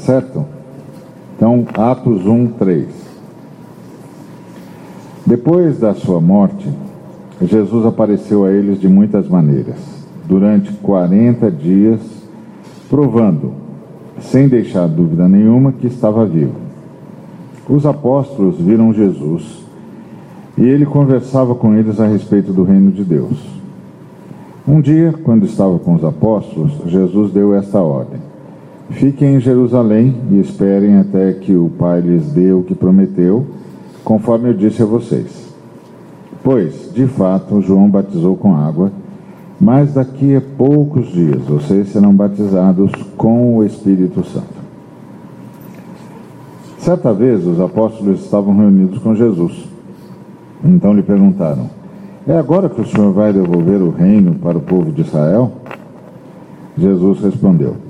certo? Então, Atos 1, 3. Depois da sua morte, Jesus apareceu a eles de muitas maneiras, durante 40 dias, provando, sem deixar dúvida nenhuma, que estava vivo. Os apóstolos viram Jesus e ele conversava com eles a respeito do reino de Deus. Um dia, quando estava com os apóstolos, Jesus deu esta ordem: Fiquem em Jerusalém e esperem até que o Pai lhes dê o que prometeu, conforme eu disse a vocês. Pois, de fato, João batizou com água, mas daqui a poucos dias vocês serão batizados com o Espírito Santo. Certa vez os apóstolos estavam reunidos com Jesus. Então lhe perguntaram: É agora que o Senhor vai devolver o reino para o povo de Israel? Jesus respondeu: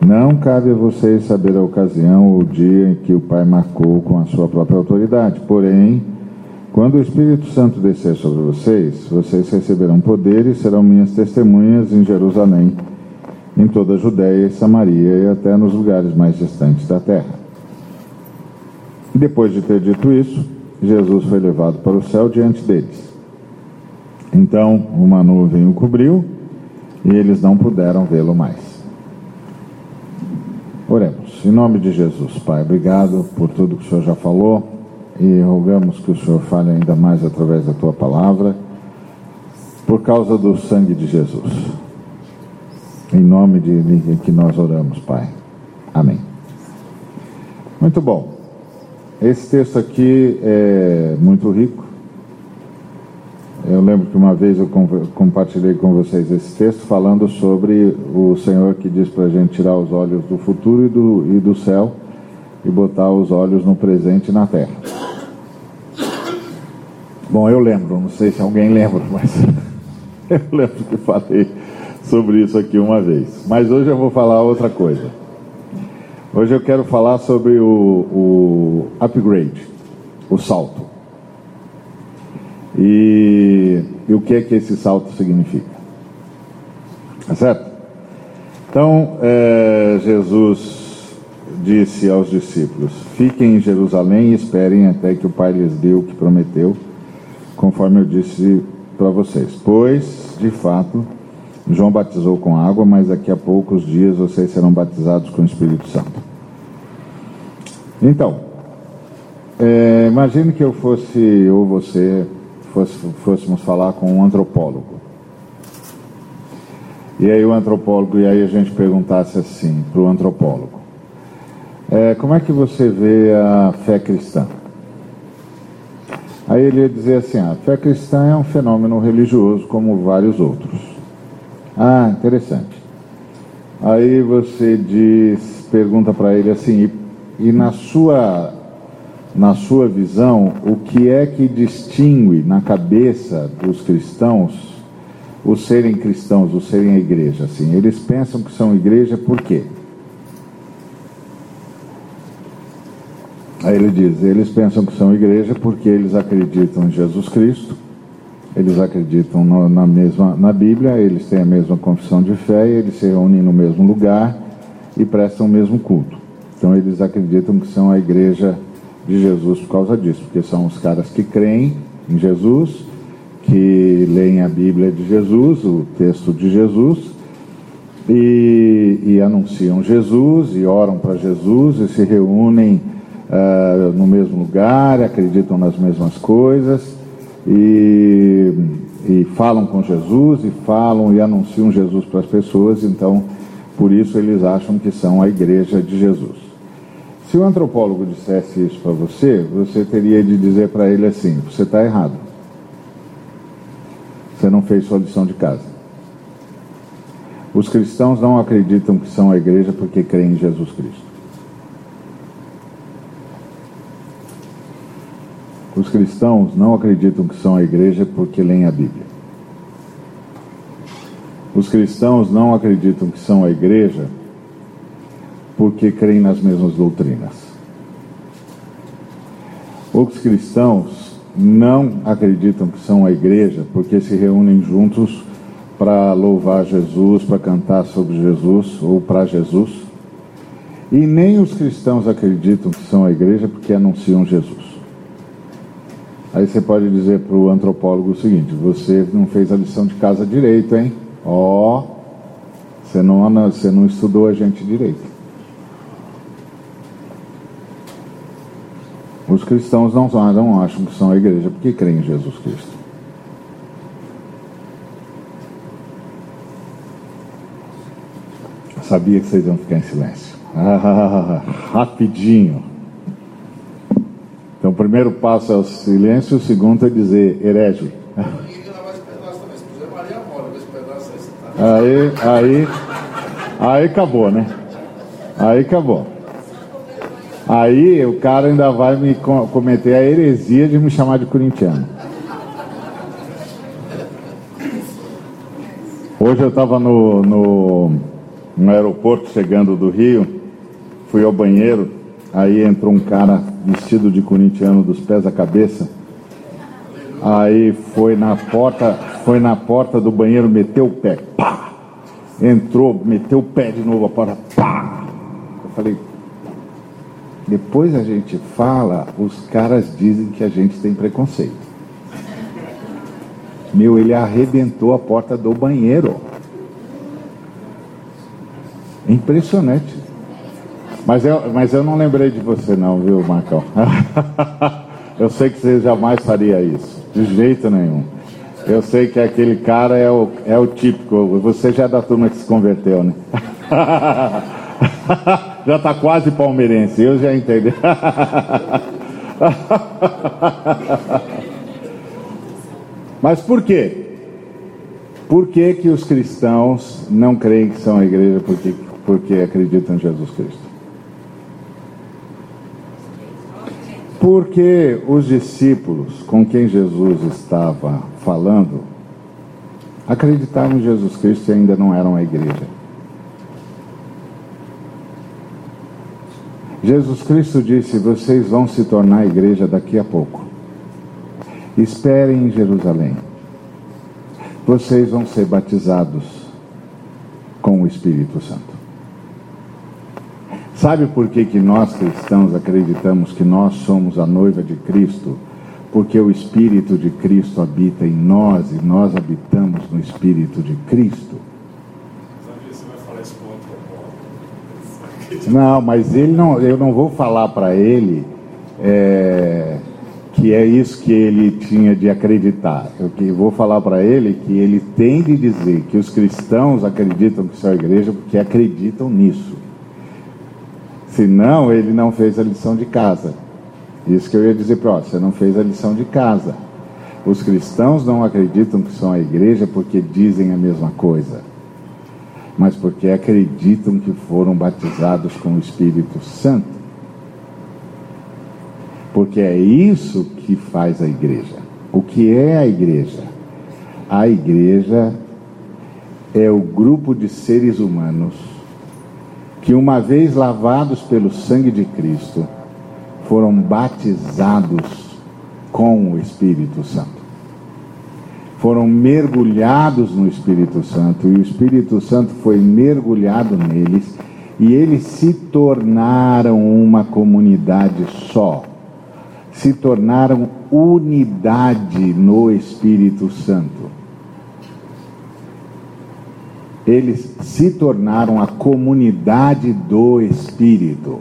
Não cabe a vocês saber a ocasião ou o dia em que o Pai marcou com a sua própria autoridade, porém quando o Espírito Santo descer sobre vocês, vocês receberão poder e serão minhas testemunhas em Jerusalém, em toda a Judéia e Samaria e até nos lugares mais distantes da terra. Depois de ter dito isso, Jesus foi levado para o céu diante deles. Então uma nuvem o cobriu e eles não puderam vê-lo mais. Oremos. Em nome de Jesus, Pai, obrigado por tudo que o Senhor já falou e rogamos que o Senhor fale ainda mais através da tua palavra, por causa do sangue de Jesus. Em nome de que nós oramos, Pai. Amém. Muito bom. Esse texto aqui é muito rico. Eu lembro que uma vez eu compartilhei com vocês esse texto falando sobre o Senhor que diz para a gente tirar os olhos do futuro e do, e do céu e botar os olhos no presente e na terra. Bom, eu lembro, não sei se alguém lembra, mas eu lembro que falei sobre isso aqui uma vez. Mas hoje eu vou falar outra coisa. Hoje eu quero falar sobre o, o upgrade, o salto. E, e, o que é que esse salto significa. Tá certo? Então, é, Jesus disse aos discípulos: Fiquem em Jerusalém e esperem até que o Pai lhes dê o que prometeu conforme eu disse para vocês. Pois, de fato, João batizou com água, mas daqui a poucos dias vocês serão batizados com o Espírito Santo. Então, é, imagine que eu fosse, ou você, fosse, fôssemos falar com um antropólogo. E aí o antropólogo, e aí a gente perguntasse assim para o antropólogo, é, como é que você vê a fé cristã? Aí ele ia dizer assim: a fé cristã é um fenômeno religioso como vários outros. Ah, interessante. Aí você diz, pergunta para ele assim: e, e na sua na sua visão, o que é que distingue na cabeça dos cristãos os serem cristãos, os serem a igreja? Assim, eles pensam que são igreja por quê? Aí ele diz: eles pensam que são igreja porque eles acreditam em Jesus Cristo, eles acreditam no, na mesma na Bíblia, eles têm a mesma confissão de fé, eles se reúnem no mesmo lugar e prestam o mesmo culto. Então eles acreditam que são a igreja de Jesus por causa disso, porque são os caras que creem em Jesus, que leem a Bíblia de Jesus, o texto de Jesus, e, e anunciam Jesus, e oram para Jesus, e se reúnem uh, no mesmo lugar, acreditam nas mesmas coisas e, e falam com Jesus e falam e anunciam Jesus para as pessoas, então por isso eles acham que são a igreja de Jesus. Se o antropólogo dissesse isso para você, você teria de dizer para ele assim: você está errado. Você não fez sua lição de casa. Os cristãos não acreditam que são a igreja porque creem em Jesus Cristo. Os cristãos não acreditam que são a igreja porque leem a Bíblia. Os cristãos não acreditam que são a igreja porque creem nas mesmas doutrinas. Os cristãos não acreditam que são a igreja porque se reúnem juntos para louvar Jesus, para cantar sobre Jesus ou para Jesus. E nem os cristãos acreditam que são a igreja porque anunciam Jesus. Aí você pode dizer para o antropólogo o seguinte: você não fez a lição de casa direito, hein? Ó, oh, você não, você não estudou a gente direito. Os cristãos não, não acham que são a igreja porque creem em Jesus Cristo. Eu sabia que vocês iam ficar em silêncio. Ah, rapidinho. Então, o primeiro passo é o silêncio, o segundo é dizer herege. Aí, aí, aí acabou, né? Aí acabou. Aí o cara ainda vai me cometer a heresia de me chamar de corintiano. Hoje eu estava no, no, no aeroporto chegando do Rio, fui ao banheiro, aí entrou um cara vestido de corintiano dos pés à cabeça. Aí foi na porta, foi na porta do banheiro, meteu o pé, pá! Entrou, meteu o pé de novo a porta, pá! Eu falei, depois a gente fala, os caras dizem que a gente tem preconceito. Meu, ele arrebentou a porta do banheiro. Impressionante. Mas eu, mas eu não lembrei de você não, viu, Marcão? eu sei que você jamais faria isso. De jeito nenhum. Eu sei que aquele cara é o, é o típico. Você já é da turma que se converteu, né? já está quase palmeirense, eu já entendi. Mas por quê? Por que, que os cristãos não creem que são a igreja porque, porque acreditam em Jesus Cristo? Porque os discípulos com quem Jesus estava falando acreditavam em Jesus Cristo e ainda não eram a igreja. Jesus Cristo disse: Vocês vão se tornar igreja daqui a pouco. Esperem em Jerusalém. Vocês vão ser batizados com o Espírito Santo. Sabe por que, que nós cristãos acreditamos que nós somos a noiva de Cristo? Porque o Espírito de Cristo habita em nós e nós habitamos no Espírito de Cristo. Não, mas ele não, eu não vou falar para ele é, que é isso que ele tinha de acreditar. Eu que vou falar para ele que ele tem de dizer que os cristãos acreditam que são a igreja porque acreditam nisso. Senão ele não fez a lição de casa. Isso que eu ia dizer para você não fez a lição de casa. Os cristãos não acreditam que são a igreja porque dizem a mesma coisa mas porque acreditam que foram batizados com o Espírito Santo. Porque é isso que faz a igreja. O que é a igreja? A igreja é o grupo de seres humanos que, uma vez lavados pelo sangue de Cristo, foram batizados com o Espírito Santo foram mergulhados no Espírito Santo e o Espírito Santo foi mergulhado neles e eles se tornaram uma comunidade só. Se tornaram unidade no Espírito Santo. Eles se tornaram a comunidade do Espírito.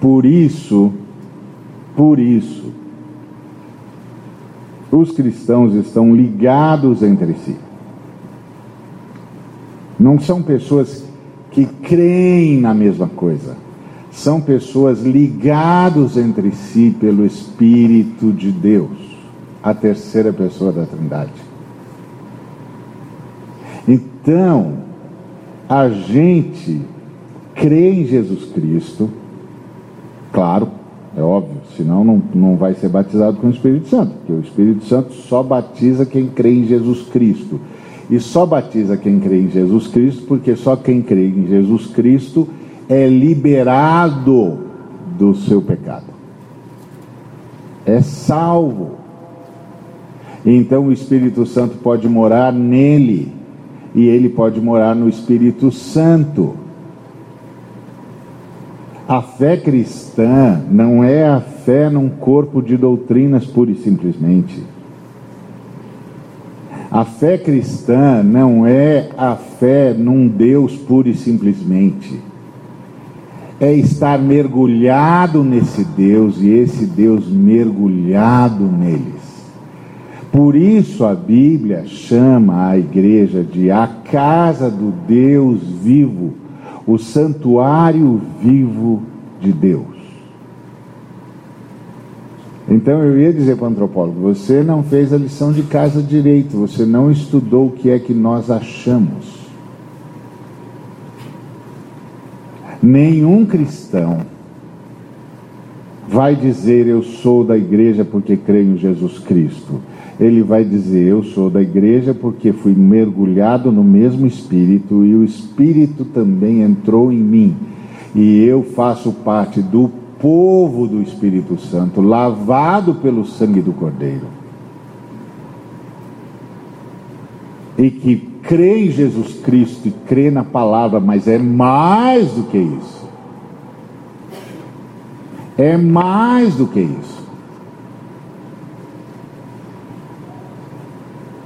Por isso, por isso, os cristãos estão ligados entre si. Não são pessoas que creem na mesma coisa. São pessoas ligados entre si pelo Espírito de Deus, a terceira pessoa da Trindade. Então, a gente crê em Jesus Cristo, claro, é óbvio, senão não, não vai ser batizado com o Espírito Santo, porque o Espírito Santo só batiza quem crê em Jesus Cristo. E só batiza quem crê em Jesus Cristo, porque só quem crê em Jesus Cristo é liberado do seu pecado. É salvo. Então o Espírito Santo pode morar nele, e ele pode morar no Espírito Santo. A fé cristã não é a fé num corpo de doutrinas pura e simplesmente. A fé cristã não é a fé num Deus pura e simplesmente. É estar mergulhado nesse Deus e esse Deus mergulhado neles. Por isso a Bíblia chama a igreja de a casa do Deus vivo, o santuário vivo de Deus. Então eu ia dizer para o antropólogo: você não fez a lição de casa direito, você não estudou o que é que nós achamos. Nenhum cristão vai dizer eu sou da igreja porque creio em Jesus Cristo ele vai dizer: Eu sou da igreja porque fui mergulhado no mesmo Espírito e o Espírito também entrou em mim. E eu faço parte do povo do Espírito Santo, lavado pelo sangue do Cordeiro. E que crê em Jesus Cristo e crê na palavra, mas é mais do que isso. É mais do que isso.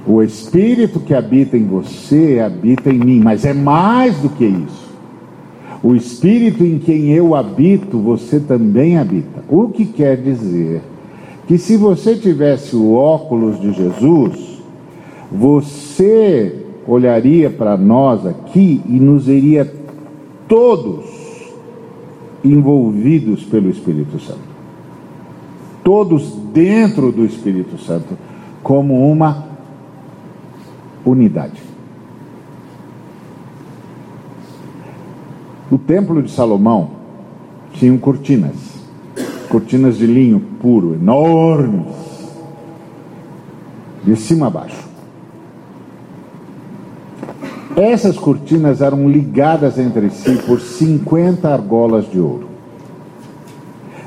O Espírito que habita em você habita em mim, mas é mais do que isso. O Espírito em quem eu habito, você também habita. O que quer dizer que se você tivesse o óculos de Jesus, você olharia para nós aqui e nos veria todos envolvidos pelo Espírito Santo. Todos dentro do Espírito Santo, como uma unidade. O templo de Salomão tinha cortinas, cortinas de linho puro, enormes, de cima a baixo. Essas cortinas eram ligadas entre si por 50 argolas de ouro.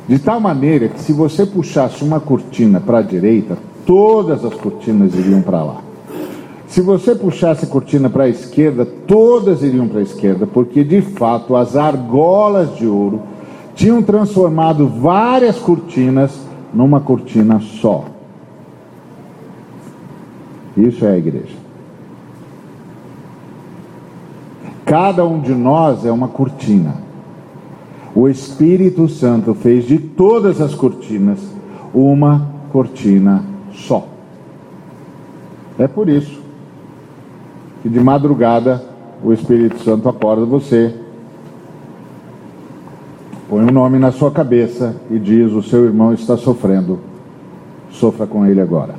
De tal maneira que se você puxasse uma cortina para a direita, todas as cortinas iriam para lá. Se você puxasse a cortina para a esquerda, todas iriam para a esquerda, porque de fato as argolas de ouro tinham transformado várias cortinas numa cortina só. Isso é a igreja. Cada um de nós é uma cortina. O Espírito Santo fez de todas as cortinas uma cortina só. É por isso que de madrugada o Espírito Santo acorda você, põe um nome na sua cabeça e diz: O seu irmão está sofrendo, sofra com ele agora.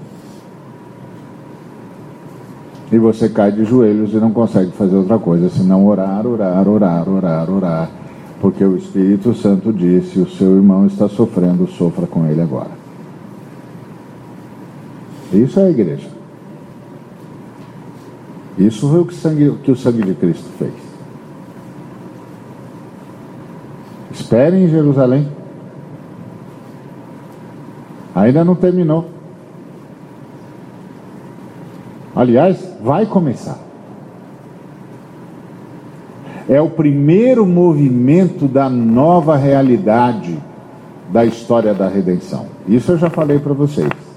E você cai de joelhos e não consegue fazer outra coisa senão orar, orar, orar, orar, orar, porque o Espírito Santo disse: O seu irmão está sofrendo, sofra com ele agora. Isso é a igreja. Isso foi o que, sangue, que o sangue de Cristo fez. Esperem em Jerusalém. Ainda não terminou. Aliás, vai começar. É o primeiro movimento da nova realidade da história da redenção. Isso eu já falei para vocês.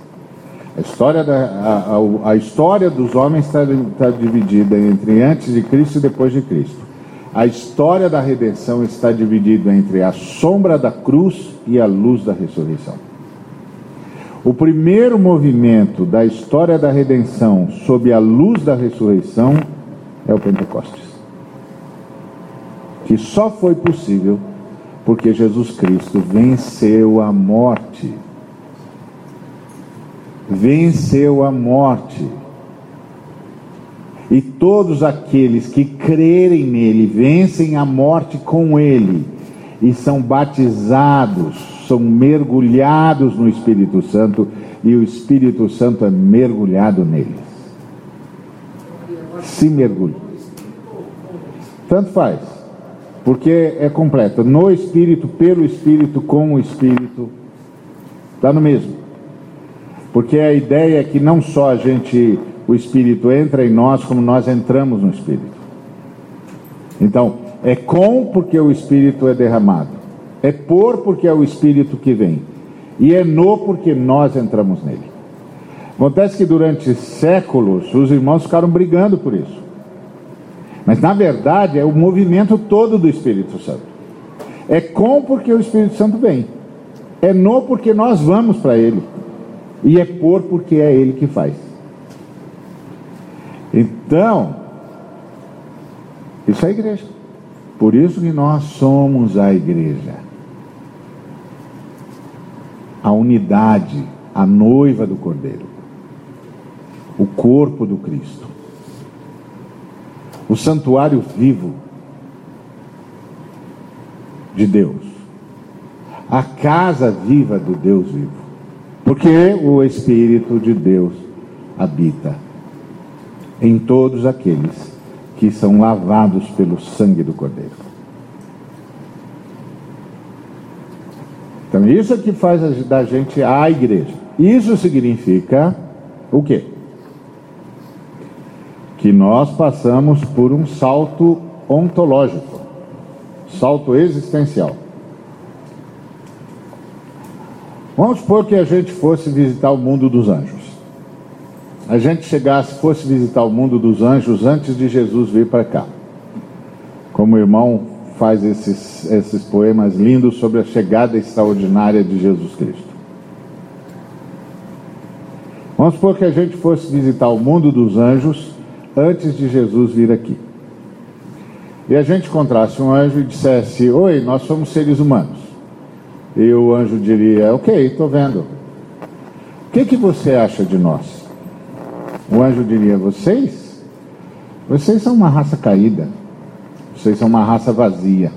A história, da, a, a, história dos homens está, está dividida entre antes de Cristo e depois de Cristo. A história da redenção está dividida entre a sombra da cruz e a luz da ressurreição. O primeiro movimento da história da redenção sob a luz da ressurreição é o Pentecostes. Que só foi possível porque Jesus Cristo venceu a morte venceu a morte. E todos aqueles que crerem nele vencem a morte com ele e são batizados, são mergulhados no Espírito Santo e o Espírito Santo é mergulhado neles. Se mergulha. Tanto faz, porque é completo. No Espírito, pelo Espírito, com o Espírito, está no mesmo. Porque a ideia é que não só a gente, o Espírito entra em nós, como nós entramos no Espírito. Então, é com porque o Espírito é derramado. É por porque é o Espírito que vem. E é no porque nós entramos nele. Acontece que durante séculos os irmãos ficaram brigando por isso. Mas na verdade é o movimento todo do Espírito Santo. É com porque o Espírito Santo vem. É no porque nós vamos para ele. E é por porque é ele que faz. Então, isso é igreja. Por isso que nós somos a igreja. A unidade, a noiva do Cordeiro. O corpo do Cristo. O santuário vivo de Deus. A casa viva do Deus vivo. Porque o Espírito de Deus habita em todos aqueles que são lavados pelo sangue do Cordeiro. Então, isso é que faz da gente a igreja. Isso significa o quê? Que nós passamos por um salto ontológico, salto existencial. Vamos supor que a gente fosse visitar o mundo dos anjos a gente chegasse, fosse visitar o mundo dos anjos antes de Jesus vir para cá. Como o irmão faz esses, esses poemas lindos sobre a chegada extraordinária de Jesus Cristo. Vamos supor que a gente fosse visitar o mundo dos anjos antes de Jesus vir aqui. E a gente encontrasse um anjo e dissesse: Oi, nós somos seres humanos. E o anjo diria: Ok, estou vendo. O que, que você acha de nós? O anjo diria: Vocês? Vocês são uma raça caída. Vocês são uma raça vazia.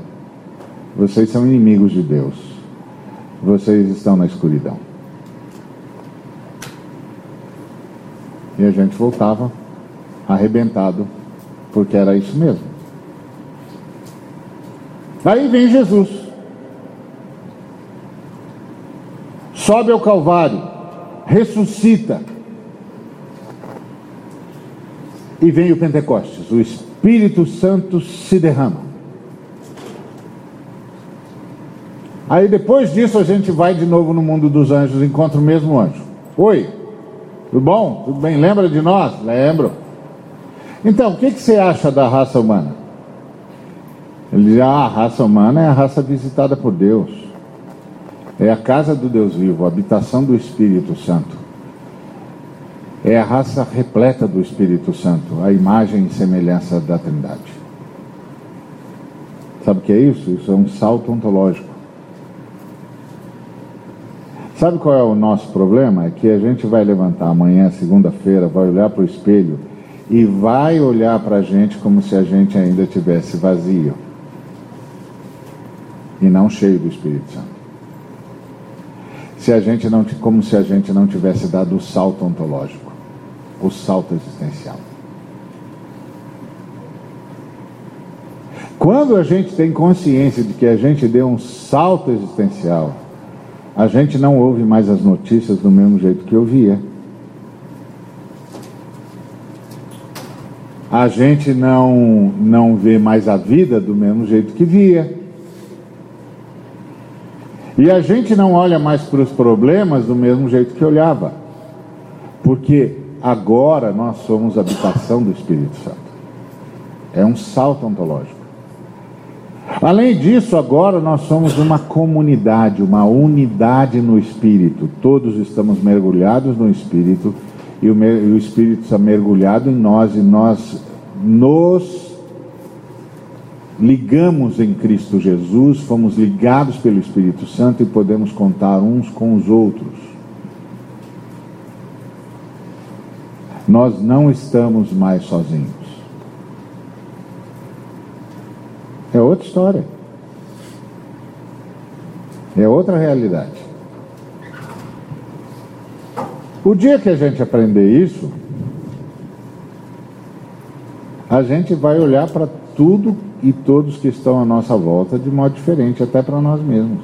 Vocês são inimigos de Deus. Vocês estão na escuridão. E a gente voltava arrebentado, porque era isso mesmo. Aí vem Jesus. Sobe ao Calvário, ressuscita e vem o Pentecostes, o Espírito Santo se derrama. Aí depois disso a gente vai de novo no mundo dos anjos, encontra o mesmo anjo. Oi, tudo bom? Tudo bem? Lembra de nós? Lembro. Então, o que, que você acha da raça humana? Ele diz: ah, a raça humana é a raça visitada por Deus. É a casa do Deus vivo, a habitação do Espírito Santo é a raça repleta do Espírito Santo, a imagem e semelhança da Trindade. Sabe o que é isso? Isso é um salto ontológico. Sabe qual é o nosso problema? É que a gente vai levantar amanhã, segunda-feira, vai olhar para o espelho e vai olhar para a gente como se a gente ainda tivesse vazio e não cheio do Espírito Santo. Se a gente não, como se a gente não tivesse dado o salto ontológico o salto existencial. Quando a gente tem consciência de que a gente deu um salto existencial, a gente não ouve mais as notícias do mesmo jeito que ouvia. A gente não, não vê mais a vida do mesmo jeito que via. E a gente não olha mais para os problemas do mesmo jeito que olhava. Porque agora nós somos habitação do Espírito Santo. É um salto ontológico. Além disso, agora nós somos uma comunidade, uma unidade no Espírito. Todos estamos mergulhados no Espírito e o, Espírito está mergulhado em nós e nós nos ligamos em Cristo Jesus, fomos ligados pelo Espírito Santo e podemos contar uns com os outros. nós não estamos mais sozinhos. É outra história. É outra realidade. O dia que a gente aprender isso, a gente vai olhar para tudo e todos que estão à nossa volta de modo diferente, até para nós mesmos.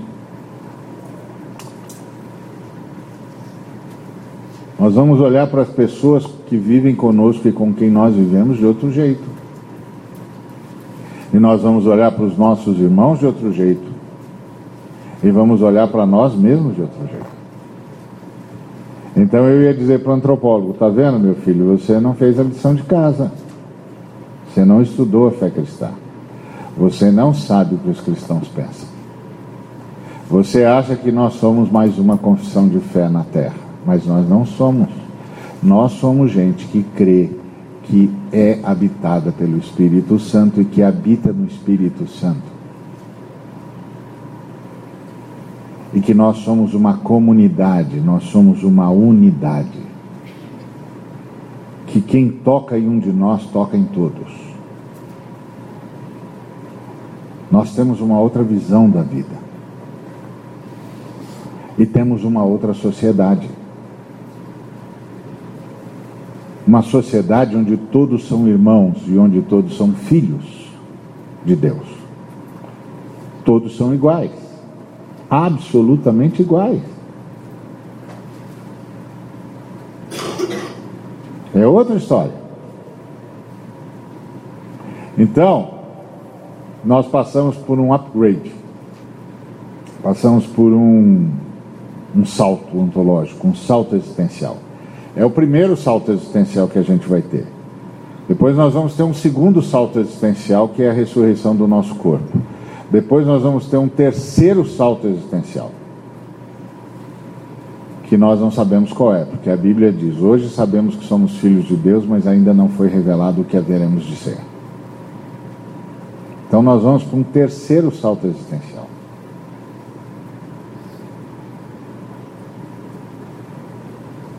Nós vamos olhar para as pessoas que vivem conosco e com quem nós vivemos de outro jeito. E nós vamos olhar para os nossos irmãos de outro jeito. E vamos olhar para nós mesmos de outro jeito. Então eu ia dizer para o antropólogo: tá vendo, meu filho, você não fez a lição de casa. Você não estudou a fé cristã. Você não sabe o que os cristãos pensam. Você acha que nós somos mais uma confissão de fé na terra, mas nós não somos. Nós somos gente que crê que é habitada pelo Espírito Santo e que habita no Espírito Santo. E que nós somos uma comunidade, nós somos uma unidade. Que quem toca em um de nós toca em todos. Nós temos uma outra visão da vida. E temos uma outra sociedade. Uma sociedade onde todos são irmãos e onde todos são filhos de Deus. Todos são iguais. Absolutamente iguais. É outra história. Então, nós passamos por um upgrade, passamos por um, um salto ontológico, um salto existencial. É o primeiro salto existencial que a gente vai ter. Depois nós vamos ter um segundo salto existencial, que é a ressurreição do nosso corpo. Depois nós vamos ter um terceiro salto existencial, que nós não sabemos qual é, porque a Bíblia diz: hoje sabemos que somos filhos de Deus, mas ainda não foi revelado o que haveremos de ser. Então nós vamos para um terceiro salto existencial.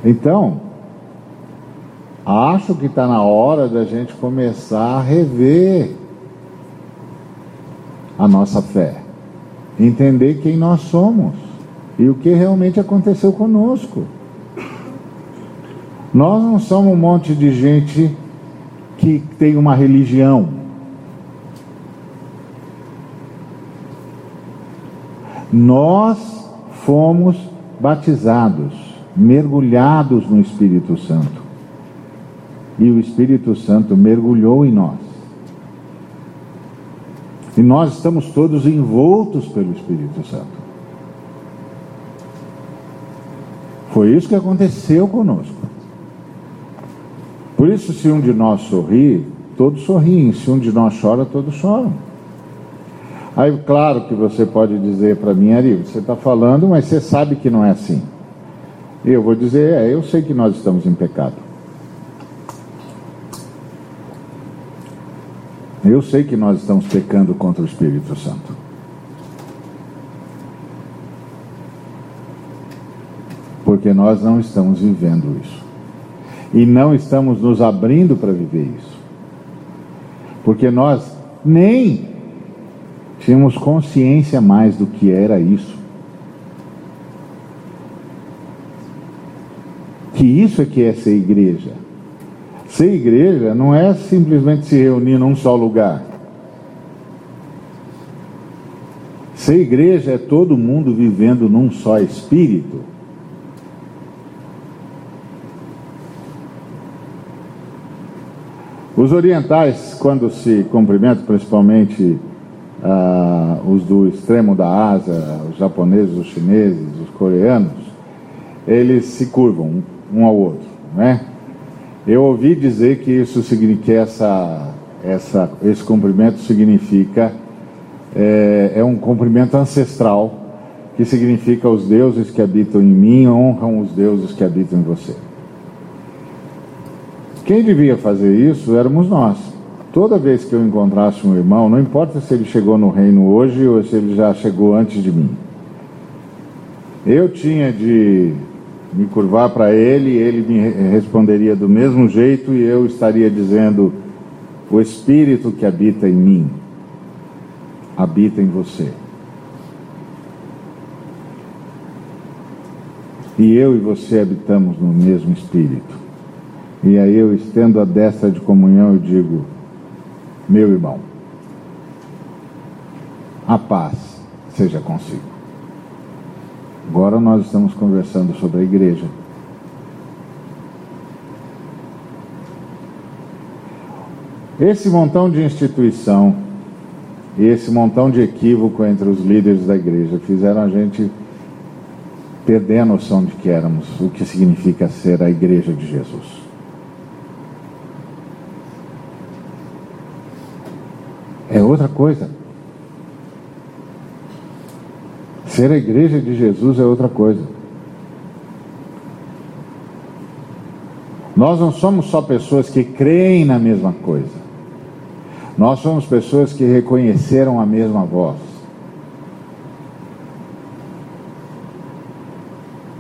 Então, acho que está na hora da gente começar a rever a nossa fé, entender quem nós somos e o que realmente aconteceu conosco. Nós não somos um monte de gente que tem uma religião. Nós fomos batizados, mergulhados no Espírito Santo. E o Espírito Santo mergulhou em nós. E nós estamos todos envoltos pelo Espírito Santo. Foi isso que aconteceu conosco. Por isso, se um de nós sorri, todos sorriem. Se um de nós chora, todos choram. Aí, claro que você pode dizer para mim, Ari, você está falando, mas você sabe que não é assim. E eu vou dizer, é, eu sei que nós estamos em pecado. Eu sei que nós estamos pecando contra o Espírito Santo. Porque nós não estamos vivendo isso. E não estamos nos abrindo para viver isso. Porque nós nem tínhamos consciência mais do que era isso. Que isso é que é ser igreja. Ser igreja não é simplesmente se reunir num só lugar. Ser igreja é todo mundo vivendo num só espírito. Os orientais, quando se cumprimentam, principalmente ah, os do extremo da Ásia, os japoneses, os chineses, os coreanos, eles se curvam um ao outro, né? Eu ouvi dizer que isso significa que essa, essa, esse cumprimento significa é, é um cumprimento ancestral que significa os deuses que habitam em mim honram os deuses que habitam em você. Quem devia fazer isso éramos nós toda vez que eu encontrasse um irmão, não importa se ele chegou no reino hoje ou se ele já chegou antes de mim, eu tinha de me curvar para ele, ele me responderia do mesmo jeito e eu estaria dizendo: O Espírito que habita em mim habita em você. E eu e você habitamos no mesmo Espírito. E aí eu estendo a destra de comunhão e digo: meu irmão, a paz seja consigo. Agora nós estamos conversando sobre a igreja. Esse montão de instituição e esse montão de equívoco entre os líderes da igreja fizeram a gente perder a noção de que éramos, o que significa ser a igreja de Jesus. É outra coisa. Ser a igreja de Jesus é outra coisa. Nós não somos só pessoas que creem na mesma coisa. Nós somos pessoas que reconheceram a mesma voz.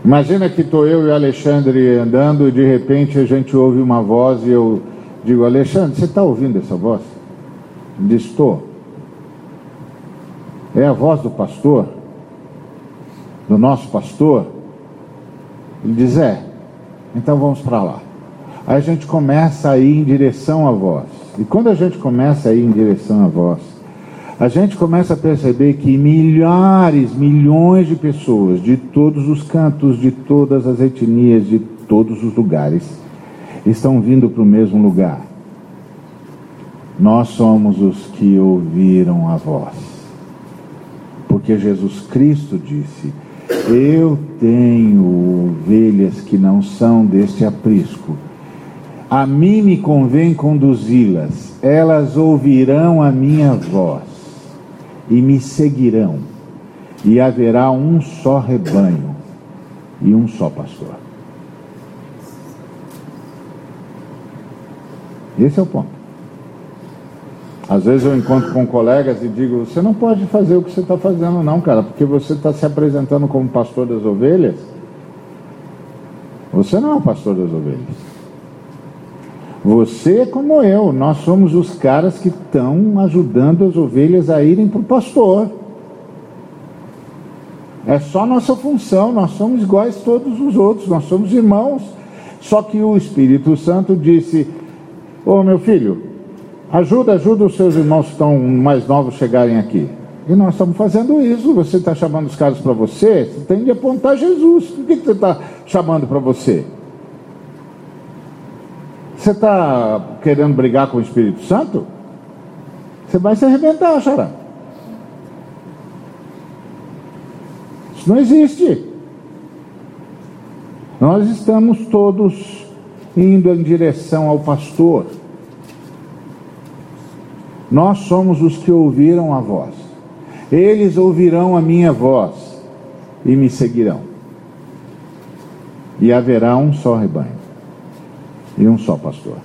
Imagina que estou eu e o Alexandre andando e de repente a gente ouve uma voz e eu digo, Alexandre, você está ouvindo essa voz? Estou. É a voz do pastor? Do nosso pastor? Ele diz, é. Então vamos para lá. Aí a gente começa a ir em direção à voz. E quando a gente começa a ir em direção à voz, a gente começa a perceber que milhares, milhões de pessoas de todos os cantos, de todas as etnias, de todos os lugares, estão vindo para o mesmo lugar. Nós somos os que ouviram a voz. Porque Jesus Cristo disse: Eu tenho ovelhas que não são deste aprisco a mim me convém conduzi-las, elas ouvirão a minha voz e me seguirão, e haverá um só rebanho e um só pastor. Esse é o ponto. Às vezes eu encontro com colegas e digo: você não pode fazer o que você está fazendo, não, cara, porque você está se apresentando como pastor das ovelhas. Você não é o pastor das ovelhas. Você, como eu, nós somos os caras que estão ajudando as ovelhas a irem para o pastor. É só nossa função, nós somos iguais todos os outros, nós somos irmãos. Só que o Espírito Santo disse: Ô oh, meu filho, ajuda, ajuda os seus irmãos que estão mais novos chegarem aqui. E nós estamos fazendo isso. Você está chamando os caras para você, você tem de apontar Jesus. O que, que você está chamando para você? Você está querendo brigar com o Espírito Santo? Você vai se arrebentar, Xará. Isso não existe. Nós estamos todos indo em direção ao pastor. Nós somos os que ouviram a voz. Eles ouvirão a minha voz e me seguirão. E haverá um só rebanho e um só pastor.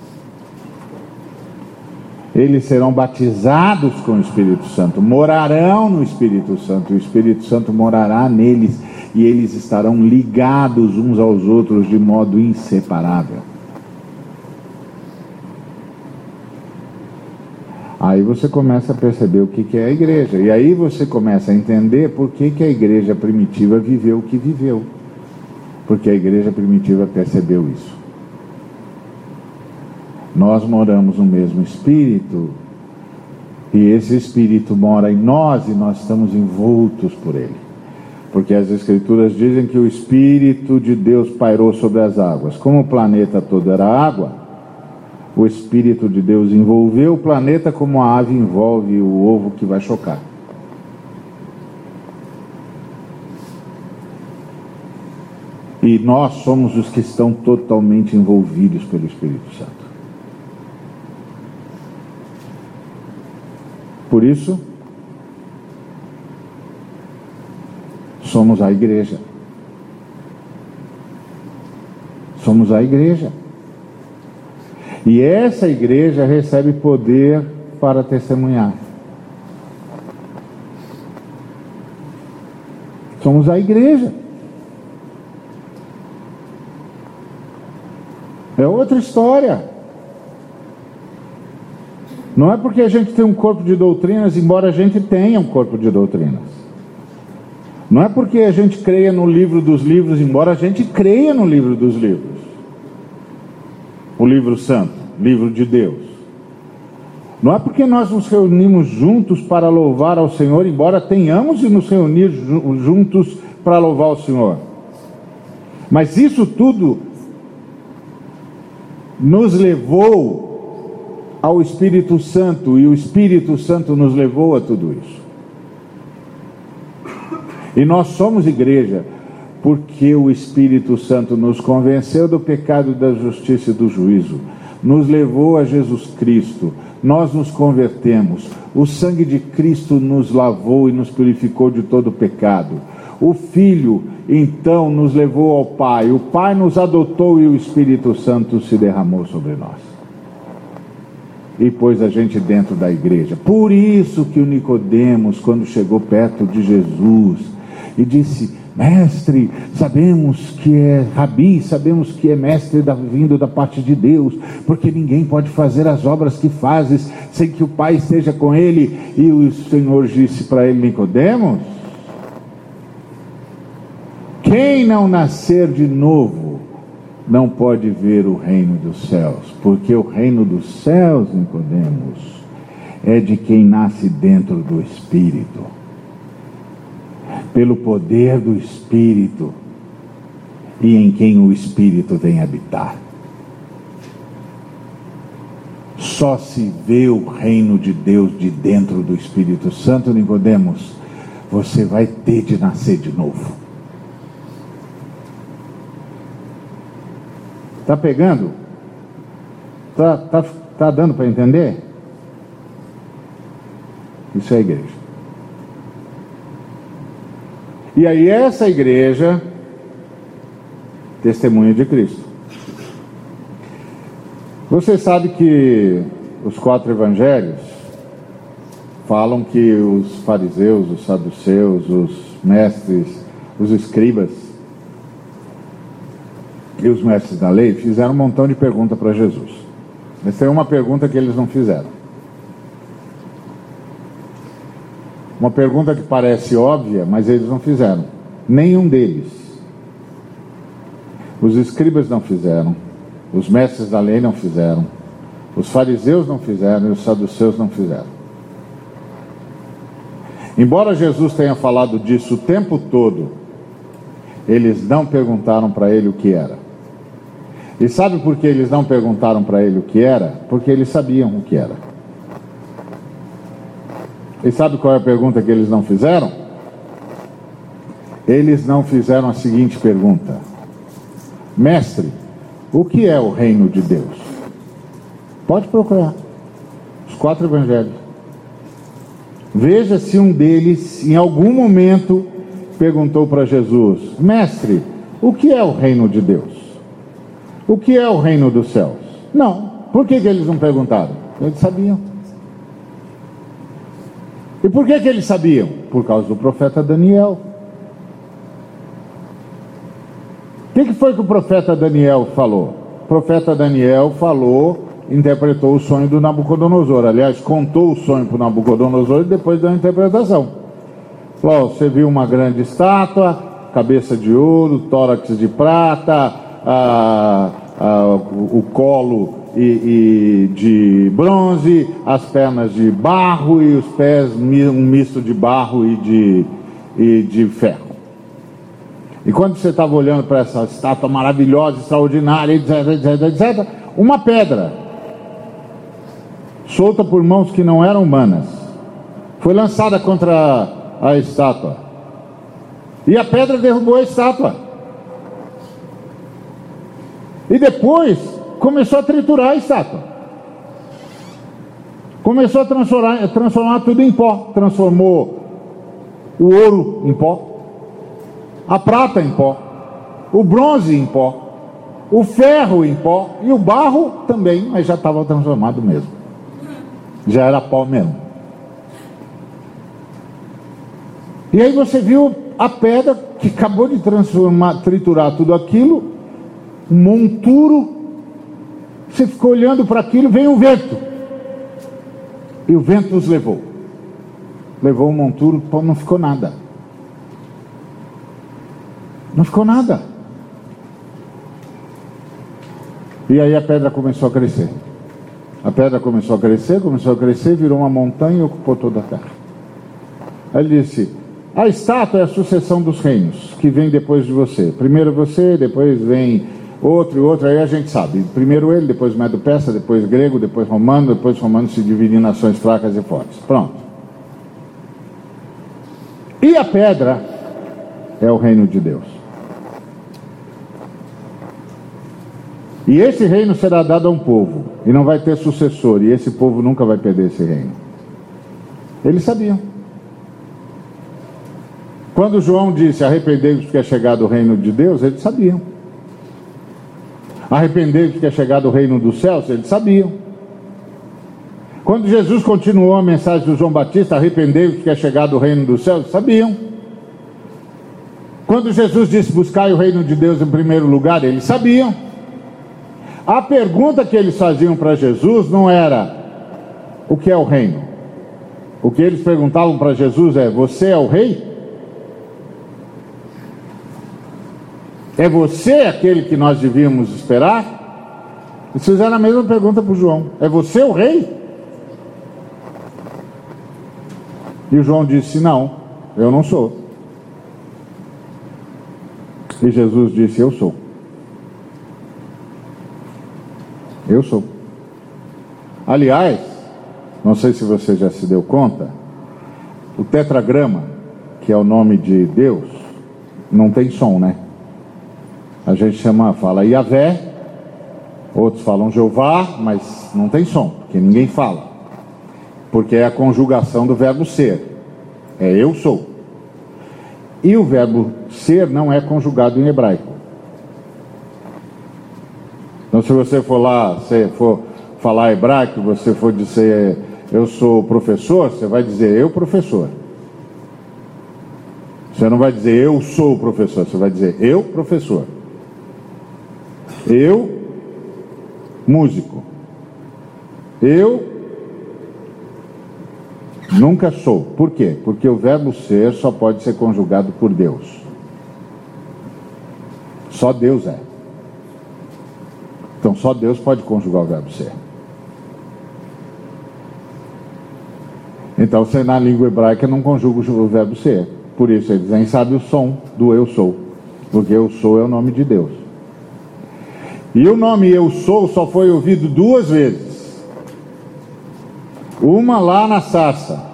Eles serão batizados com o Espírito Santo, morarão no Espírito Santo, o Espírito Santo morará neles, e eles estarão ligados uns aos outros de modo inseparável. Aí você começa a perceber o que é a igreja, e aí você começa a entender por que, que a igreja primitiva viveu o que viveu, porque a igreja primitiva percebeu isso. Nós moramos no mesmo Espírito, e esse Espírito mora em nós e nós estamos envoltos por ele. Porque as Escrituras dizem que o Espírito de Deus pairou sobre as águas. Como o planeta todo era água, o Espírito de Deus envolveu o planeta como a ave envolve o ovo que vai chocar. E nós somos os que estão totalmente envolvidos pelo Espírito Santo. Por isso, somos a igreja. Somos a igreja. E essa igreja recebe poder para testemunhar. Somos a igreja. É outra história. Não é porque a gente tem um corpo de doutrinas, embora a gente tenha um corpo de doutrinas. Não é porque a gente creia no livro dos livros, embora a gente creia no livro dos livros. O livro santo, livro de Deus. Não é porque nós nos reunimos juntos para louvar ao Senhor, embora tenhamos de nos reunir juntos para louvar o Senhor. Mas isso tudo nos levou ao Espírito Santo e o Espírito Santo nos levou a tudo isso. E nós somos igreja porque o Espírito Santo nos convenceu do pecado, da justiça e do juízo, nos levou a Jesus Cristo, nós nos convertemos, o sangue de Cristo nos lavou e nos purificou de todo pecado. O Filho, então, nos levou ao Pai, o Pai nos adotou e o Espírito Santo se derramou sobre nós e pôs a gente dentro da igreja. Por isso que o Nicodemos, quando chegou perto de Jesus e disse: Mestre, sabemos que é rabi, sabemos que é mestre da, vindo da parte de Deus, porque ninguém pode fazer as obras que fazes sem que o Pai esteja com ele. E o Senhor disse para ele: Nicodemos, quem não nascer de novo não pode ver o reino dos céus, porque o reino dos céus, Nicodemos, é de quem nasce dentro do Espírito. Pelo poder do Espírito e em quem o Espírito vem habitar. Só se vê o reino de Deus de dentro do Espírito Santo, Nicodemos, você vai ter de nascer de novo. Está pegando? Está tá, tá dando para entender? Isso é igreja. E aí, essa igreja, testemunha de Cristo. Você sabe que os quatro evangelhos falam que os fariseus, os saduceus, os mestres, os escribas, e os mestres da lei fizeram um montão de perguntas para Jesus. Mas tem uma pergunta que eles não fizeram. Uma pergunta que parece óbvia, mas eles não fizeram. Nenhum deles. Os escribas não fizeram. Os mestres da lei não fizeram. Os fariseus não fizeram e os saduceus não fizeram. Embora Jesus tenha falado disso o tempo todo, eles não perguntaram para ele o que era. E sabe por que eles não perguntaram para ele o que era? Porque eles sabiam o que era. E sabe qual é a pergunta que eles não fizeram? Eles não fizeram a seguinte pergunta: Mestre, o que é o reino de Deus? Pode procurar. Os quatro evangelhos. Veja se um deles, em algum momento, perguntou para Jesus: Mestre, o que é o reino de Deus? O que é o reino dos céus? Não. Por que, que eles não perguntaram? Eles sabiam. E por que, que eles sabiam? Por causa do profeta Daniel. O que, que foi que o profeta Daniel falou? O profeta Daniel falou, interpretou o sonho do Nabucodonosor. Aliás, contou o sonho para o Nabucodonosor e depois deu a interpretação. Falou: você viu uma grande estátua, cabeça de ouro, tórax de prata, a, a, o colo e, e de bronze, as pernas de barro e os pés um misto de barro e de, e de ferro. E quando você estava olhando para essa estátua maravilhosa, extraordinária, etc, etc, etc, uma pedra solta por mãos que não eram humanas foi lançada contra a estátua. E a pedra derrubou a estátua. E depois começou a triturar a estátua. Começou a transformar, transformar tudo em pó. Transformou o ouro em pó, a prata em pó, o bronze em pó, o ferro em pó e o barro também, mas já estava transformado mesmo. Já era pó mesmo. E aí você viu a pedra que acabou de transformar, triturar tudo aquilo monturo. Você ficou olhando para aquilo, veio um vento. E o vento nos levou. Levou o monturo, não ficou nada. Não ficou nada. E aí a pedra começou a crescer. A pedra começou a crescer, começou a crescer, virou uma montanha e ocupou toda a terra. Aí ele disse: A estátua é a sucessão dos reinos que vem depois de você. Primeiro você, depois vem outro e outro, aí a gente sabe. Primeiro ele, depois Medo-Persa, depois grego, depois romano, depois romano se divide em nações fracas e fortes. Pronto. E a pedra é o reino de Deus. E esse reino será dado a um povo, e não vai ter sucessor, e esse povo nunca vai perder esse reino. Eles sabiam. Quando João disse: Arrependei-vos, porque é chegado o reino de Deus, eles sabiam. Arrependei-vos, porque é chegado o reino dos céus, eles sabiam. Quando Jesus continuou a mensagem do João Batista: Arrependei-vos, porque é chegado o reino dos céus, sabiam. Quando Jesus disse: Buscai o reino de Deus em primeiro lugar, eles sabiam. A pergunta que eles faziam para Jesus não era: O que é o reino? O que eles perguntavam para Jesus é: Você é o rei? É você aquele que nós devíamos esperar? Eles fizeram a mesma pergunta para o João: É você o rei? E o João disse: Não, eu não sou. E Jesus disse: Eu sou. Eu sou. Aliás, não sei se você já se deu conta, o tetragrama, que é o nome de Deus, não tem som, né? A gente chama, fala Yahvé, outros falam Jeová, mas não tem som, porque ninguém fala. Porque é a conjugação do verbo ser. É eu sou. E o verbo ser não é conjugado em hebraico. Então, se você for lá, se for falar hebraico, você for dizer eu sou professor, você vai dizer eu professor. Você não vai dizer eu sou professor, você vai dizer eu professor. Eu músico. Eu nunca sou. Por quê? Porque o verbo ser só pode ser conjugado por Deus. Só Deus é. Então só Deus pode conjugar o verbo ser. Então você na língua hebraica não conjuga o verbo ser. Por isso eles nem sabem o som do eu sou. Porque eu sou é o nome de Deus. E o nome eu sou só foi ouvido duas vezes. Uma lá na sarça.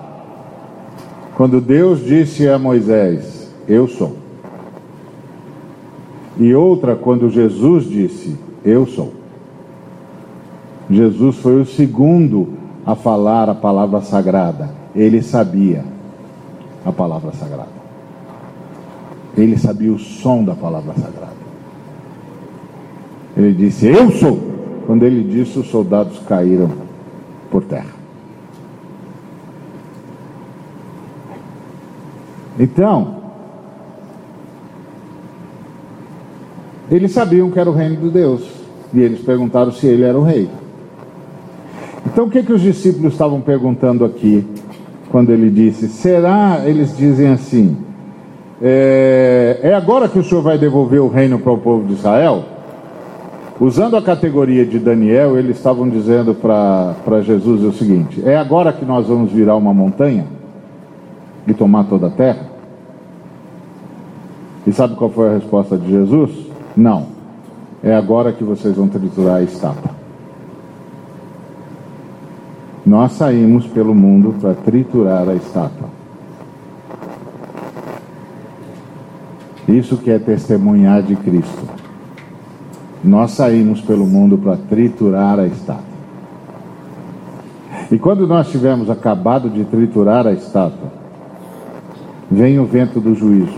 Quando Deus disse a Moisés: Eu sou. E outra quando Jesus disse: Eu sou. Jesus foi o segundo a falar a palavra sagrada. Ele sabia a palavra sagrada. Ele sabia o som da palavra sagrada. Ele disse: Eu sou. Quando ele disse, os soldados caíram por terra. Então, eles sabiam que era o reino de Deus. E eles perguntaram se ele era o rei. Então o que, que os discípulos estavam perguntando aqui, quando ele disse: será? Eles dizem assim: é, é agora que o senhor vai devolver o reino para o povo de Israel? Usando a categoria de Daniel, eles estavam dizendo para Jesus o seguinte: é agora que nós vamos virar uma montanha e tomar toda a terra? E sabe qual foi a resposta de Jesus? Não. É agora que vocês vão triturar a estátua. Nós saímos pelo mundo para triturar a estátua. Isso que é testemunhar de Cristo. Nós saímos pelo mundo para triturar a estátua. E quando nós tivermos acabado de triturar a estátua, vem o vento do juízo.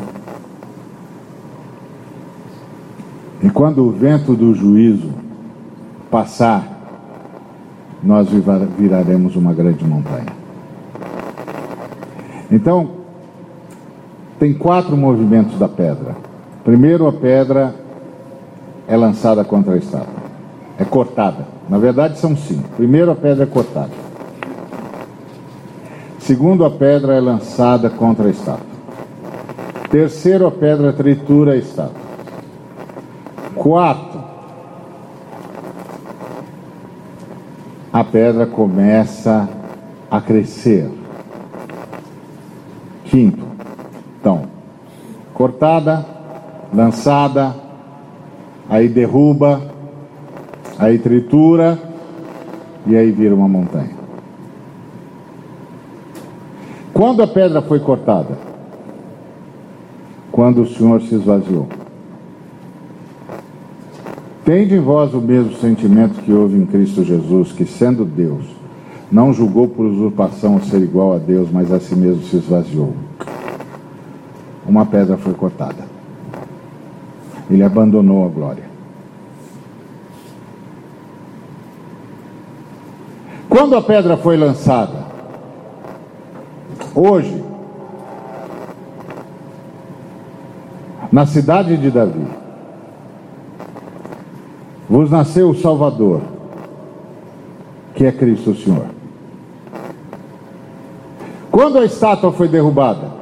E quando o vento do juízo passar, nós viraremos uma grande montanha. Então, tem quatro movimentos da pedra. Primeiro, a pedra é lançada contra a estátua, é cortada. Na verdade, são cinco. Primeiro, a pedra é cortada. Segundo, a pedra é lançada contra a estátua. Terceiro, a pedra tritura a estátua. Quarto, a pedra começa a crescer. Quinto, então, cortada, lançada, aí derruba, aí tritura e aí vira uma montanha. Quando a pedra foi cortada? Quando o Senhor se esvaziou. Tende em vós o mesmo sentimento que houve em Cristo Jesus, que sendo Deus, não julgou por usurpação ser igual a Deus, mas a si mesmo se esvaziou. Uma pedra foi cortada. Ele abandonou a glória. Quando a pedra foi lançada? Hoje, na cidade de Davi, vos nasceu o Salvador, que é Cristo o Senhor. Quando a estátua foi derrubada?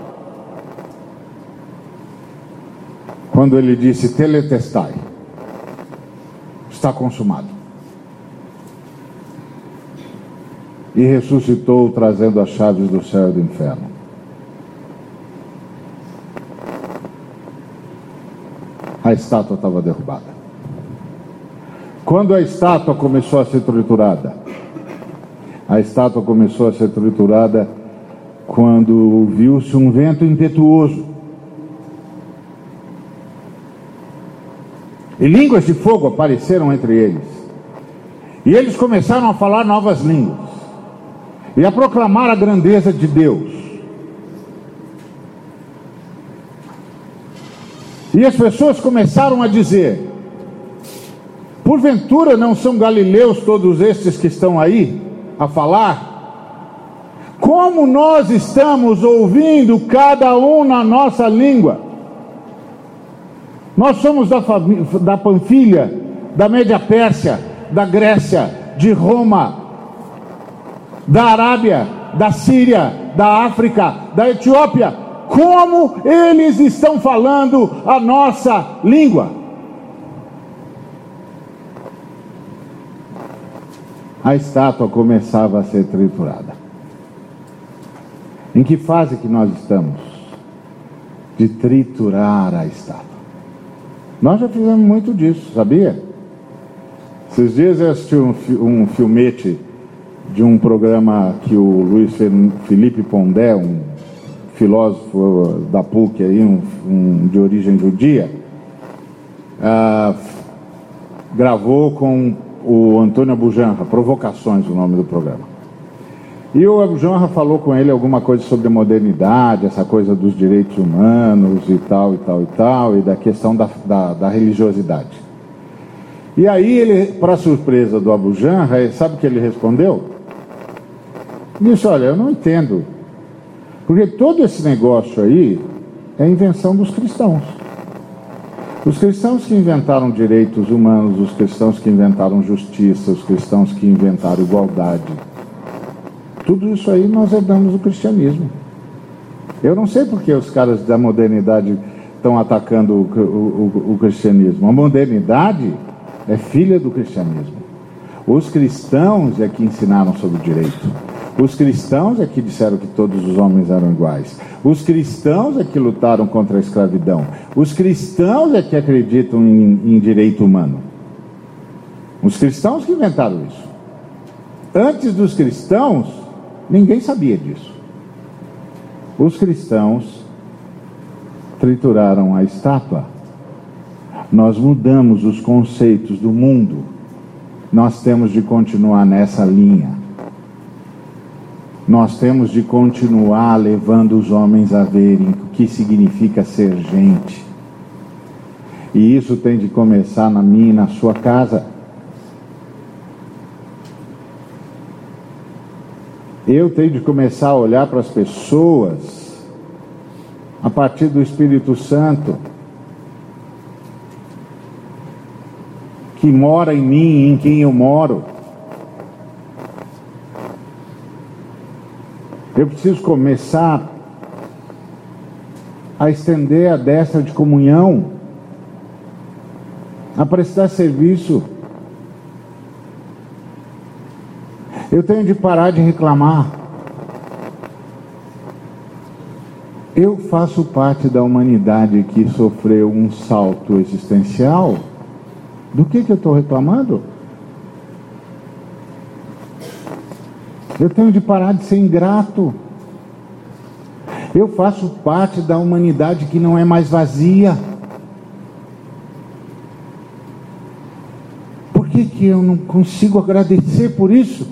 Quando ele disse teletestai, está consumado. E ressuscitou trazendo as chaves do céu e do inferno. A estátua estava derrubada. Quando a estátua começou a ser triturada, a estátua começou a ser triturada quando viu-se um vento impetuoso. E línguas de fogo apareceram entre eles. E eles começaram a falar novas línguas e a proclamar a grandeza de Deus. E as pessoas começaram a dizer: Porventura não são galileus todos estes que estão aí a falar? Como nós estamos ouvindo cada um na nossa língua? Nós somos da, da Panfilha, da Média Pérsia, da Grécia, de Roma, da Arábia, da Síria, da África, da Etiópia. Como eles estão falando a nossa língua? a estátua começava a ser triturada. Em que fase que nós estamos? De triturar a estátua. Nós já fizemos muito disso, sabia? Esses dias eu assisti um, um filmete de um programa que o Luiz Felipe Pondé, um filósofo da PUC aí, um, um de origem judia, uh, gravou com o Antônio Abujanra, Provocações, o nome do programa. E o Abujanra falou com ele alguma coisa sobre modernidade, essa coisa dos direitos humanos e tal, e tal, e tal, e da questão da, da, da religiosidade. E aí ele, para surpresa do Abujanra, sabe o que ele respondeu? Ele disse, olha, eu não entendo. Porque todo esse negócio aí é invenção dos cristãos. Os cristãos que inventaram direitos humanos, os cristãos que inventaram justiça, os cristãos que inventaram igualdade, tudo isso aí nós herdamos do cristianismo. Eu não sei porque os caras da modernidade estão atacando o, o, o, cristianismo. A modernidade é filha do cristianismo. Os cristãos é que ensinaram sobre o direito. Os cristãos é que disseram que todos os homens eram iguais. Os cristãos é que lutaram contra a escravidão. Os cristãos é que acreditam em, em direito humano. Os cristãos que inventaram isso. Antes dos cristãos, ninguém sabia disso. Os cristãos trituraram a estátua. Nós mudamos os conceitos do mundo. Nós temos de continuar nessa linha nós temos de continuar levando os homens a verem o que significa ser gente. E isso tem de começar na minha e na sua casa. Eu tenho de começar a olhar para as pessoas a partir do Espírito Santo que mora em mim em quem eu moro. Eu preciso começar a estender a destra de comunhão, a prestar serviço. Eu tenho de parar de reclamar. Eu faço parte da humanidade que sofreu um salto existencial Do que, que eu estou reclamando? Eu tenho de parar de ser ingrato. Eu faço parte da humanidade que não é mais vazia. Por que, que eu não consigo agradecer por isso?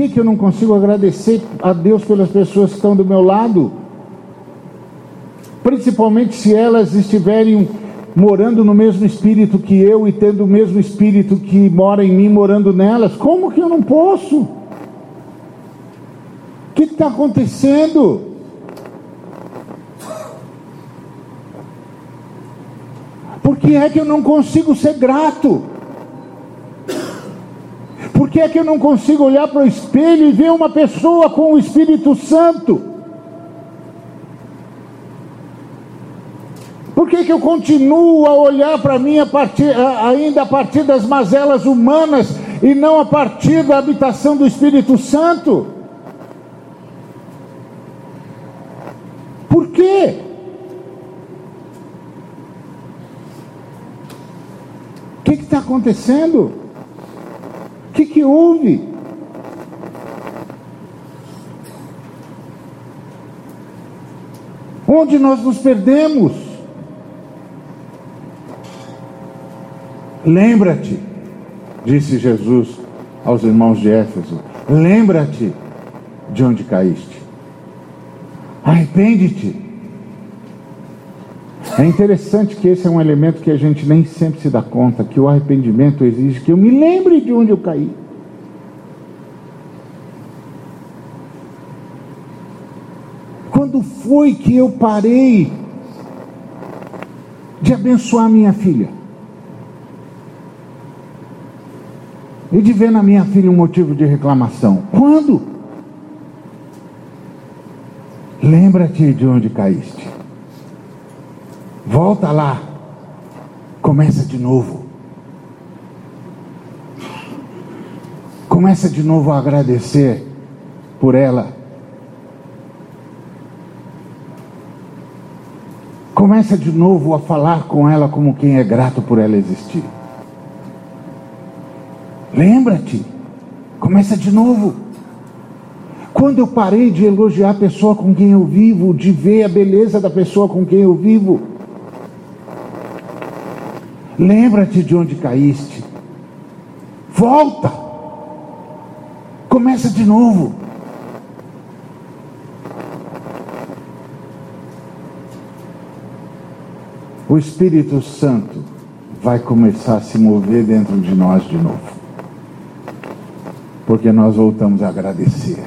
Que, que eu não consigo agradecer a Deus pelas pessoas que estão do meu lado? Principalmente se elas estiverem morando no mesmo espírito que eu e tendo o mesmo espírito que mora em mim morando nelas. Como que eu não posso? O que está acontecendo? Por que é que eu não consigo ser grato? Por que é que eu não consigo olhar para o espelho e ver uma pessoa com o Espírito Santo? Por que, que eu continuo a olhar para mim a partir, ainda a partir das mazelas humanas e não a partir da habitação do Espírito Santo? Por quê? O que está acontecendo? O que, que houve? Onde nós nos perdemos? Lembra-te, disse Jesus aos irmãos de Éfeso: lembra-te de onde caíste. Arrepende-te. É interessante que esse é um elemento que a gente nem sempre se dá conta, que o arrependimento exige que eu me lembre de onde eu caí. Quando foi que eu parei de abençoar minha filha? e de ver na minha filha um motivo de reclamação. Quando? Lembra-te de onde caíste. Volta lá. Começa de novo. Começa de novo a agradecer por ela. Começa de novo a falar com ela como quem é grato por ela existir. Lembra-te, começa de novo. Quando eu parei de elogiar a pessoa com quem eu vivo, de ver a beleza da pessoa com quem eu vivo, lembra-te de onde caíste, volta, começa de novo. O Espírito Santo vai começar a se mover dentro de nós de novo porque nós voltamos a agradecer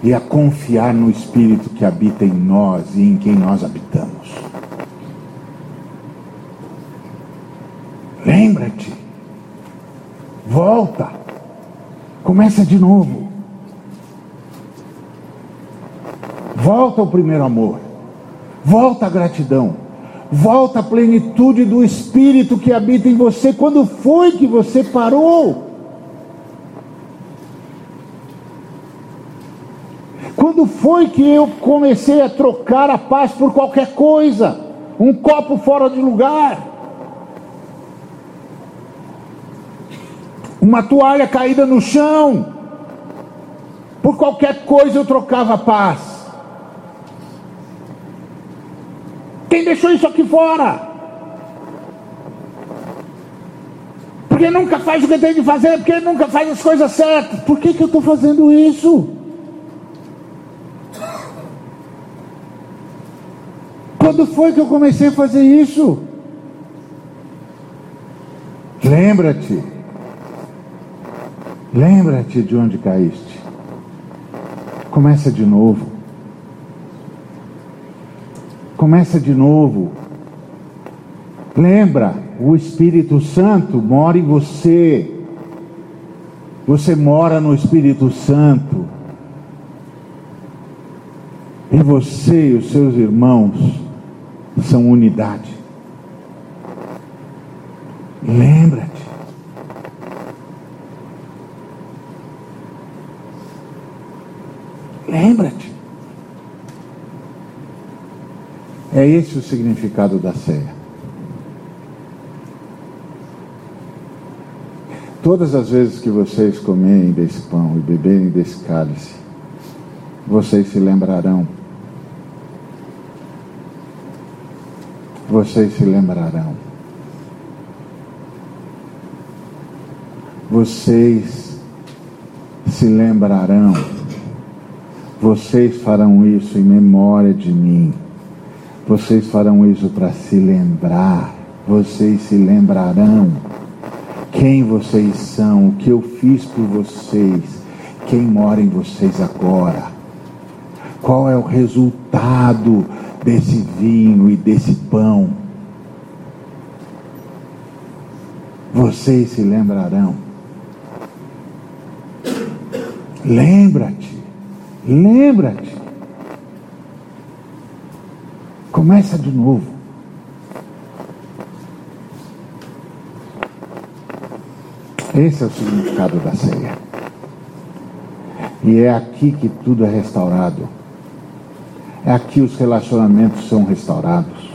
e a confiar no Espírito que habita em nós e em quem nós habitamos. Lembra-te, volta, começa de novo. Volta ao primeiro amor, volta à gratidão, volta à plenitude do Espírito que habita em você. Quando foi que você parou? Quando foi que eu comecei a trocar a paz por qualquer coisa? Um copo fora de lugar. Uma toalha caída no chão. Por qualquer coisa eu trocava paz. Quem deixou isso aqui fora? Porque nunca faz o que tem de fazer, porque nunca faz as coisas certas. Por que, que eu estou fazendo isso? Quando foi que eu comecei a fazer isso? Lembra-te. Lembra-te de onde caíste. Começa de novo. Começa de novo. Lembra, o Espírito Santo mora em você. Você mora no Espírito Santo. E você e os seus irmãos são unidade. Lembra-te. Lembra-te. É esse o significado da ceia. Todas as vezes que vocês comerem desse pão e beberem desse cálice, vocês se lembrarão. Vocês se lembrarão. Vocês se lembrarão. Vocês farão isso em memória de mim. Vocês farão isso para se lembrar. Vocês se lembrarão quem vocês são, o que eu fiz por vocês, quem mora em vocês agora. Qual é o resultado desse vinho e desse pão? Vocês se lembrarão. Lembra-te, lembra-te. Começa de novo. Esse é o significado da ceia. E é aqui que tudo é restaurado. É aqui os relacionamentos são restaurados.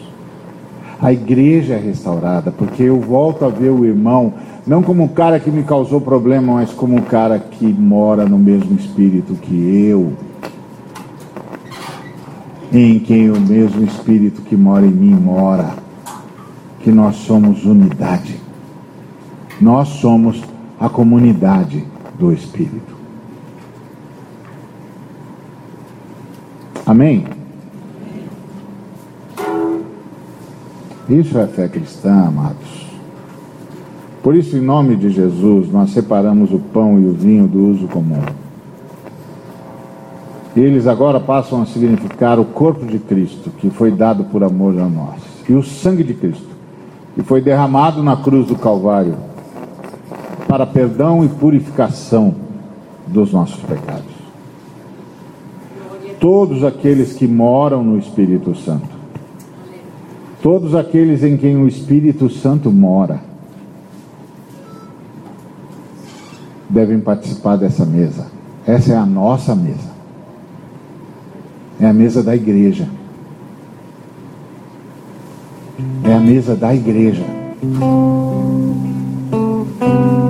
A igreja é restaurada, porque eu volto a ver o irmão não como um cara que me causou problema, mas como um cara que mora no mesmo espírito que eu em quem o mesmo Espírito que mora em mim mora, que nós somos unidade. Nós somos a comunidade do Espírito. Amém? Isso é fé cristã, amados. Por isso, em nome de Jesus, nós separamos o pão e o vinho do uso comum. Eles agora passam a significar o corpo de Cristo, que foi dado por amor a nós, e o sangue de Cristo, que foi derramado na cruz do Calvário, para perdão e purificação dos nossos pecados. Todos aqueles que moram no Espírito Santo, todos aqueles em quem o Espírito Santo mora, devem participar dessa mesa. Essa é a nossa mesa. É a mesa da igreja. É a mesa da igreja.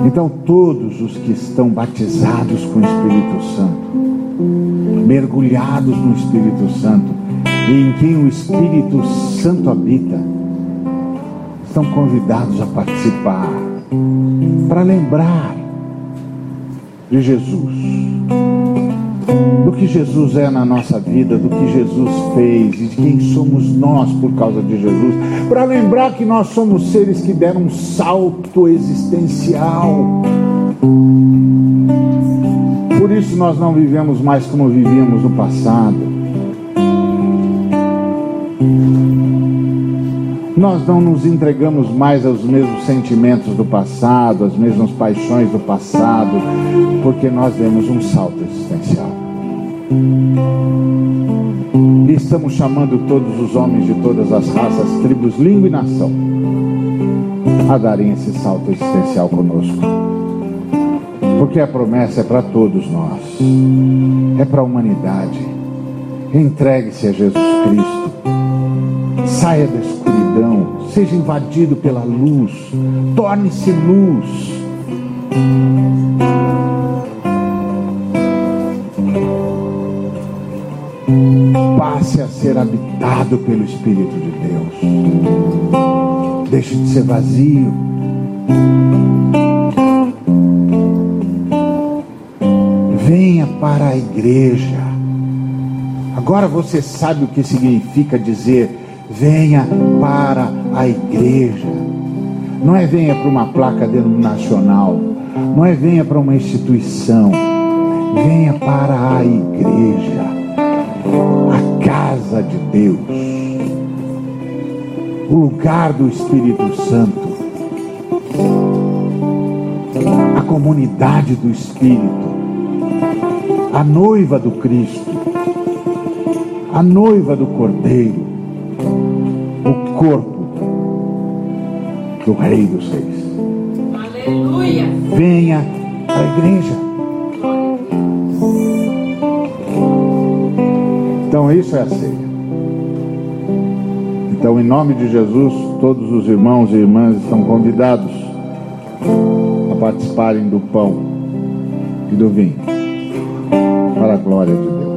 Então, todos os que estão batizados com o Espírito Santo, mergulhados no Espírito Santo, e em quem o Espírito Santo habita, estão convidados a participar, para lembrar de Jesus do que Jesus é na nossa vida, do que Jesus fez e de quem somos nós por causa de Jesus, para lembrar que nós somos seres que deram um salto existencial. Por isso nós não vivemos mais como vivíamos no passado. Nós não nos entregamos mais aos mesmos sentimentos do passado, às mesmas paixões do passado, porque nós demos um salto existencial. E estamos chamando todos os homens de todas as raças, tribos, língua e nação a darem esse salto existencial conosco. Porque a promessa é para todos nós, é para a humanidade. Entregue-se a Jesus Cristo, saia da escuridão, seja invadido pela luz, torne-se luz. passe a ser habitado pelo Espírito de Deus. Deixe de ser vazio. Venha para a igreja. Agora você sabe o que significa dizer venha para a igreja. Não é venha para uma placa denominacional, não é venha para uma instituição, venha para a igreja. A casa de Deus, o lugar do Espírito Santo, a comunidade do Espírito, a noiva do Cristo, a noiva do Cordeiro, corpo do Rei dos Reis. Aleluia! Venha à igreja. Então isso é a ceia. Então, em nome de Jesus, todos os irmãos e irmãs estão convidados a participarem do pão e do vinho, para a glória de Deus.